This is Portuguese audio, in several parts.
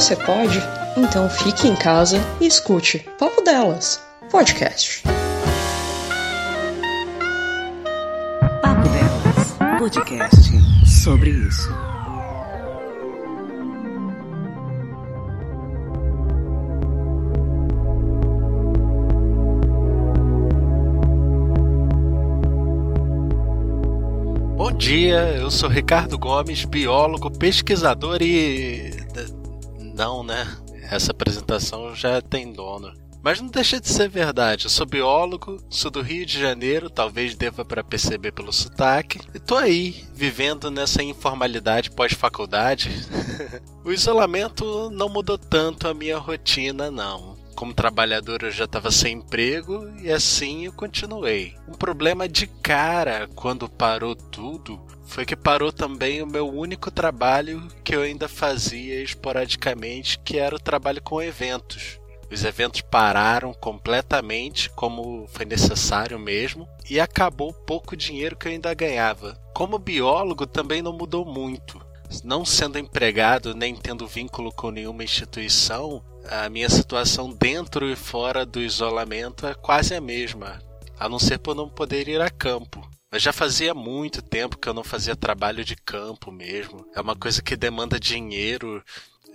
você pode? Então fique em casa e escute Papo Delas, podcast. Papo Delas, podcast sobre isso. Bom dia, eu sou Ricardo Gomes, biólogo, pesquisador e. Não, né? Essa apresentação já tem dono. Mas não deixa de ser verdade. Eu sou biólogo, sou do Rio de Janeiro, talvez deva para perceber pelo sotaque, e tô aí, vivendo nessa informalidade pós-faculdade. o isolamento não mudou tanto a minha rotina, não como trabalhador eu já estava sem emprego e assim eu continuei. Um problema de cara quando parou tudo foi que parou também o meu único trabalho que eu ainda fazia esporadicamente, que era o trabalho com eventos. Os eventos pararam completamente, como foi necessário mesmo, e acabou pouco dinheiro que eu ainda ganhava. Como biólogo, também não mudou muito. Não sendo empregado nem tendo vínculo com nenhuma instituição, a minha situação dentro e fora do isolamento é quase a mesma, a não ser por não poder ir a campo. Mas já fazia muito tempo que eu não fazia trabalho de campo mesmo. É uma coisa que demanda dinheiro.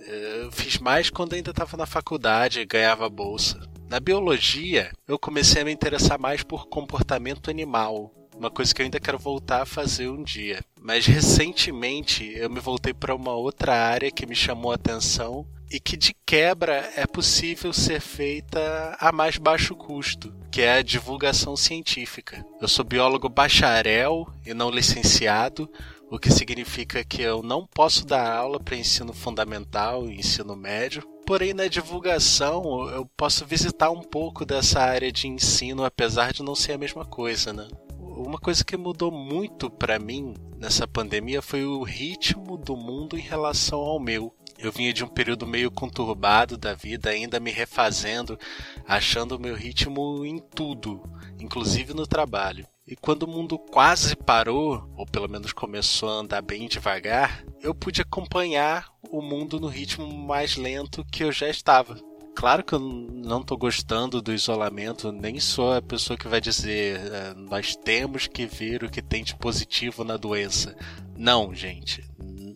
Eu fiz mais quando ainda estava na faculdade e ganhava bolsa. Na biologia, eu comecei a me interessar mais por comportamento animal, uma coisa que eu ainda quero voltar a fazer um dia. Mas recentemente eu me voltei para uma outra área que me chamou a atenção e que de quebra é possível ser feita a mais baixo custo, que é a divulgação científica. Eu sou biólogo bacharel e não licenciado, o que significa que eu não posso dar aula para ensino fundamental e ensino médio. Porém, na divulgação, eu posso visitar um pouco dessa área de ensino, apesar de não ser a mesma coisa, né? Uma coisa que mudou muito para mim nessa pandemia foi o ritmo do mundo em relação ao meu. Eu vinha de um período meio conturbado da vida, ainda me refazendo, achando o meu ritmo em tudo, inclusive no trabalho. E quando o mundo quase parou, ou pelo menos começou a andar bem devagar, eu pude acompanhar o mundo no ritmo mais lento que eu já estava. Claro que eu não estou gostando do isolamento, nem sou a pessoa que vai dizer é, nós temos que ver o que tem de positivo na doença. Não, gente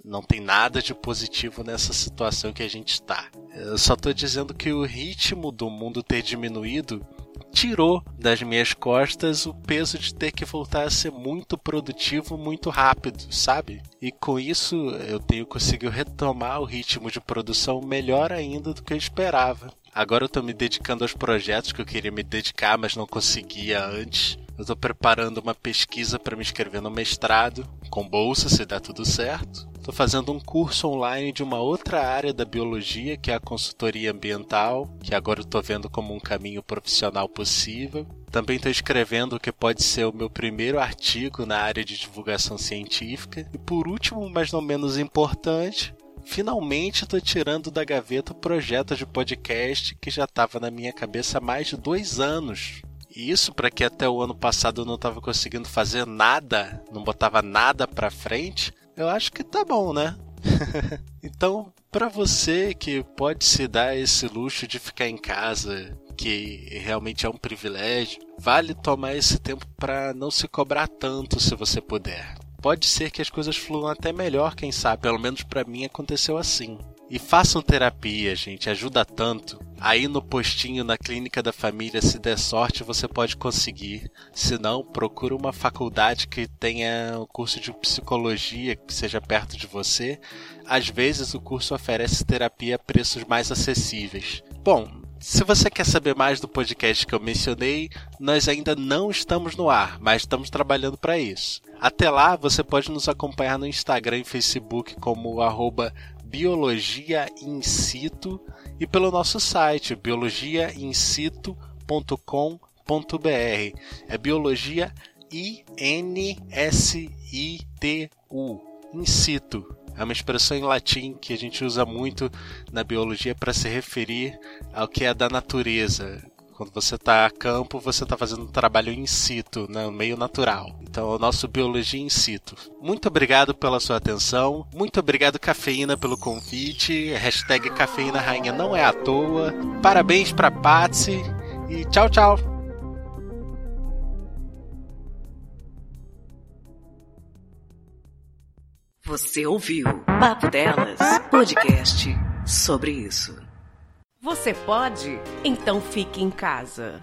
não tem nada de positivo nessa situação que a gente está. Eu só estou dizendo que o ritmo do mundo ter diminuído tirou das minhas costas o peso de ter que voltar a ser muito produtivo muito rápido, sabe? E com isso eu tenho conseguido retomar o ritmo de produção melhor ainda do que eu esperava. Agora eu estou me dedicando aos projetos que eu queria me dedicar, mas não conseguia antes. Eu estou preparando uma pesquisa para me inscrever no mestrado, com bolsa se der tudo certo. Estou fazendo um curso online de uma outra área da biologia, que é a consultoria ambiental, que agora estou vendo como um caminho profissional possível. Também estou escrevendo o que pode ser o meu primeiro artigo na área de divulgação científica. E por último, mas não menos importante, finalmente estou tirando da gaveta o projeto de podcast que já estava na minha cabeça há mais de dois anos. E isso para que até o ano passado eu não estava conseguindo fazer nada, não botava nada para frente, eu acho que tá bom, né? então, para você que pode se dar esse luxo de ficar em casa, que realmente é um privilégio, vale tomar esse tempo para não se cobrar tanto se você puder. Pode ser que as coisas fluam até melhor, quem sabe, pelo menos para mim aconteceu assim. E façam terapia, gente, ajuda tanto. Aí no postinho na clínica da família, se der sorte, você pode conseguir. Se não, procura uma faculdade que tenha um curso de psicologia que seja perto de você. Às vezes o curso oferece terapia a preços mais acessíveis. Bom, se você quer saber mais do podcast que eu mencionei, nós ainda não estamos no ar, mas estamos trabalhando para isso. Até lá, você pode nos acompanhar no Instagram e Facebook como arroba Biologia In Situ e pelo nosso site biologiainsitu.com.br. É biologia I-N-S-I-T-U, in situ. É uma expressão em latim que a gente usa muito na biologia para se referir ao que é da natureza, Quando você está a campo, você está fazendo um trabalho in situ, né, meio natural. Então, é o nosso biologia in situ. Muito obrigado pela sua atenção. Muito obrigado, Cafeína, pelo convite. Hashtag Cafeína Rainha não é à toa. Parabéns para Patsy. E tchau, tchau. Você ouviu Papo Delas, podcast sobre isso. Você pode? Então fique em casa.